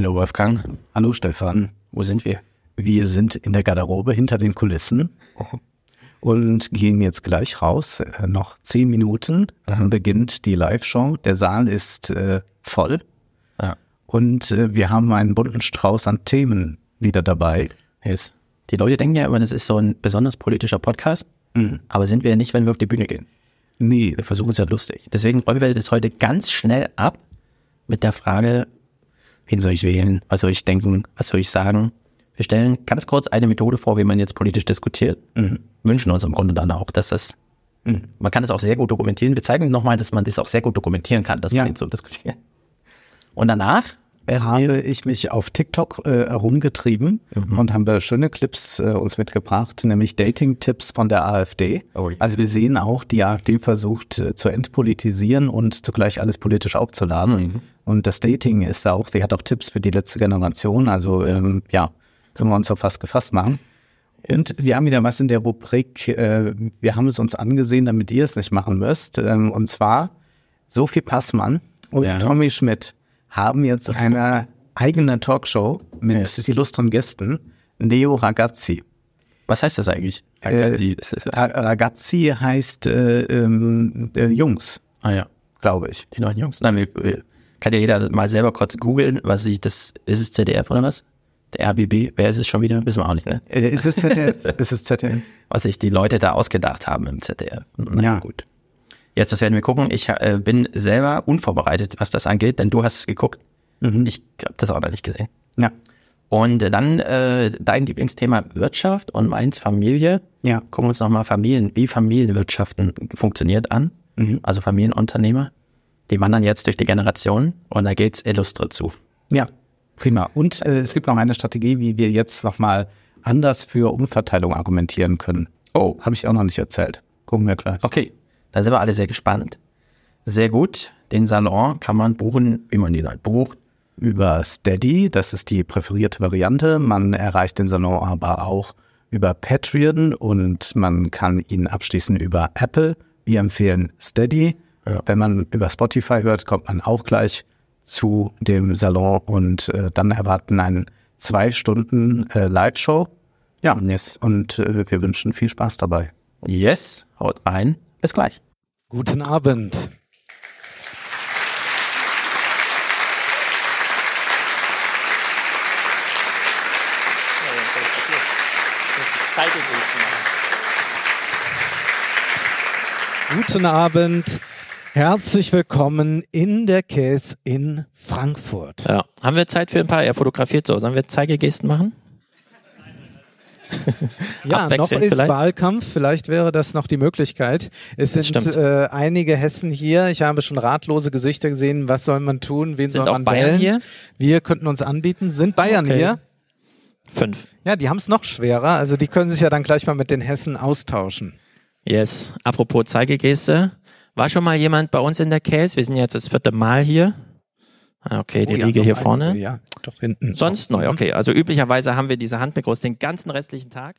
Hallo Wolfgang. Hallo Stefan. Wo sind wir? Wir sind in der Garderobe hinter den Kulissen und gehen jetzt gleich raus. Äh, noch zehn Minuten, dann beginnt die Live-Show. Der Saal ist äh, voll Ja. und äh, wir haben einen bunten Strauß an Themen wieder dabei. Yes. Die Leute denken ja immer, das ist so ein besonders politischer Podcast. Aber sind wir ja nicht, wenn wir auf die Bühne gehen. Nee, Wir versuchen es ja lustig. Deswegen räumen wir das heute ganz schnell ab mit der Frage, wen soll ich wählen? Was soll ich denken? Was soll ich sagen? Wir stellen ganz kurz eine Methode vor, wie man jetzt politisch diskutiert. Wünschen uns im Grunde dann auch, dass das, man kann das auch sehr gut dokumentieren. Wir zeigen nochmal, dass man das auch sehr gut dokumentieren kann, dass Ja. man jetzt so diskutiert. Und danach habe ich mich auf TikTok äh, herumgetrieben und haben wir schöne Clips äh, uns mitgebracht, nämlich Dating-Tipps von der AfD. Oh ja. Also wir sehen auch, die AfD versucht äh, zu entpolitisieren und zugleich alles politisch aufzuladen. Und das Dating ist da auch, sie hat auch Tipps für die letzte Generation. Also ähm, ja, können wir uns auf fast gefasst machen. Und wir haben wieder was in der Rubrik, äh, wir haben es uns angesehen, damit ihr es nicht machen müsst. Ähm, und zwar Sophie Passmann und Ja. Tommy Schmidt haben jetzt eine eigene Talkshow mit illustren Gästen, Neo Ragazzi. was heißt das eigentlich? Äh, Die- das ist- Ra- Ragazzi heißt äh, äh, Jungs, ah ja. glaube ich. Die neuen Jungs. Nein, wir, wir, kann ja jeder mal selber kurz googeln, was ich das, ist es ZDF oder was? Der RBB, wer ist es schon wieder? Wissen wir auch nicht, ne? Äh, ist es ZDF? ist es ZDF? Was sich die Leute da ausgedacht haben im ZDF. Na Ja. gut. Jetzt, das werden wir gucken. Ich äh, bin selber unvorbereitet, was das angeht, denn du hast es geguckt. Ich habe das auch noch nicht gesehen. Ja. Und dann äh, dein Lieblingsthema Wirtschaft und meins Familie. Ja. Gucken wir uns nochmal Familien, wie Familienwirtschaften funktioniert an. Also Familienunternehmer. Die wandern jetzt durch die Generationen und da geht's illustre zu. Ja, prima. Und äh, es gibt noch eine Strategie, wie wir jetzt nochmal anders für Umverteilung argumentieren können. Oh, habe ich auch noch nicht erzählt. Gucken wir gleich. Okay, da sind wir alle sehr gespannt. Sehr gut. Den Salon kann man buchen, wie man ihn halt bucht. Über Steady, das ist die präferierte Variante. Man erreicht den Salon aber auch über Patreon und man kann ihn abschließen über Apple. Wir empfehlen Steady. Ja. Wenn man über Spotify hört, kommt man auch gleich zu dem Salon und äh, dann erwarten einen zwei Stunden äh, Live-Show. Ja, Yes. und äh, wir wünschen viel Spaß dabei. Yes, haut ein. Bis gleich. Guten Abend. Guten Abend. Herzlich willkommen in der Käse in Frankfurt. Ja. Haben wir Zeit für ein paar? Er fotografiert so. Sollen wir Zeigegesten machen? Ja, noch ist vielleicht? Wahlkampf. Vielleicht wäre das noch die Möglichkeit. Es Das sind äh, einige Hessen hier. Ich habe schon ratlose Gesichter gesehen. Was soll man tun? Wen Sind soll auch man Bayern wählen? hier? Wir könnten uns anbieten. Sind Bayern Okay. hier? Fünf. Ja, die haben es noch schwerer. Also die können sich ja dann gleich mal mit den Hessen austauschen. Yes. Apropos Zeigegeste. War schon mal jemand bei uns in der Case? Wir sind jetzt das vierte Mal hier. Ah, Okay, die Oh ja, Riege hier vorne. Ja, doch hinten. Sonst neu. Okay, also üblicherweise haben wir diese Handmikros den ganzen restlichen Tag.